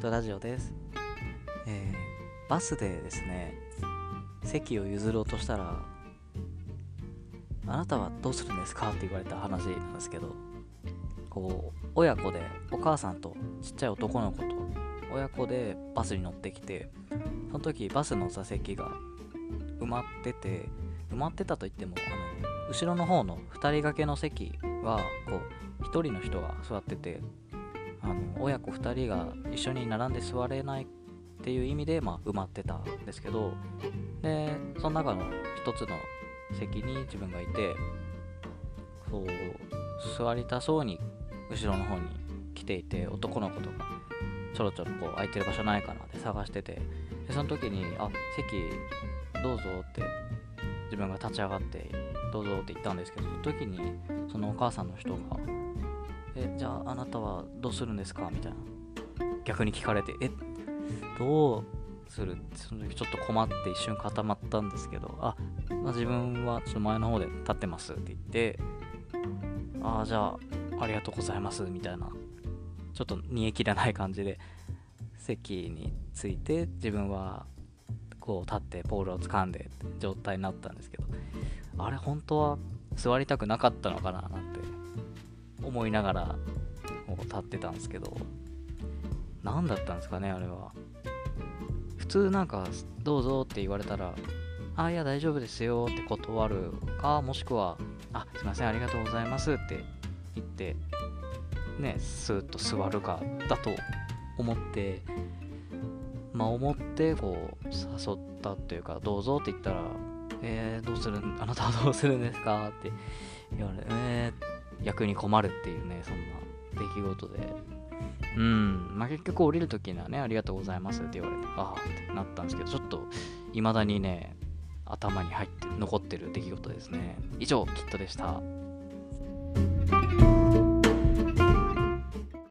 トラジオです、えーバスでですね席を譲ろうとしたらあなたはどうするんですかって言われた話なんですけどこう親子でお母さんとちっちゃい男の子と親子でバスに乗ってきてその時バスの座席が埋まってて埋まってたといってもあの後ろの方の2人掛けの席はこう1人の人が座っててあの親子2人が一緒に並んで座れないっていう意味で、まあ、埋まってたんですけどでその中の一つの席に自分がいてそう座りたそうに後ろの方に来ていて男の子とかちょろちょろこう空いてる場所ないかなって探しててでその時に「あ席どうぞ」って自分が立ち上がって「どうぞ」って言ったんですけどその時にそのお母さんの人が「えじゃああなたはどうするんですか?」みたいな逆に聞かれて「えどうする?」その時ちょっと困って一瞬固まったんですけど「あ、まあ、自分はちょっと前の方で立ってます」って言って「ああじゃあありがとうございます」みたいなちょっと煮え切らない感じで席について自分はこう立ってポールを掴んで状態になったんですけどあれ本当は座りたくなかったのかな？なんて思いながら立ってたんですけど何だったんですかねあれは。普通なんかどうぞって言われたらあいや大丈夫ですよって断るかもしくはあすいませんありがとうございますって言ってねスーッと座るかだと思ってまあ思ってこう誘ったというかどうぞって言ったらえー、どうするあなたはどうするんですか？って言われえー、逆に困るっていうねそんな出来事で。うん。まあ結局降りる時にはねありがとうございますって言われてああってなったんですけどちょっと未だにね頭に入って残ってる出来事ですね。以上キットでした。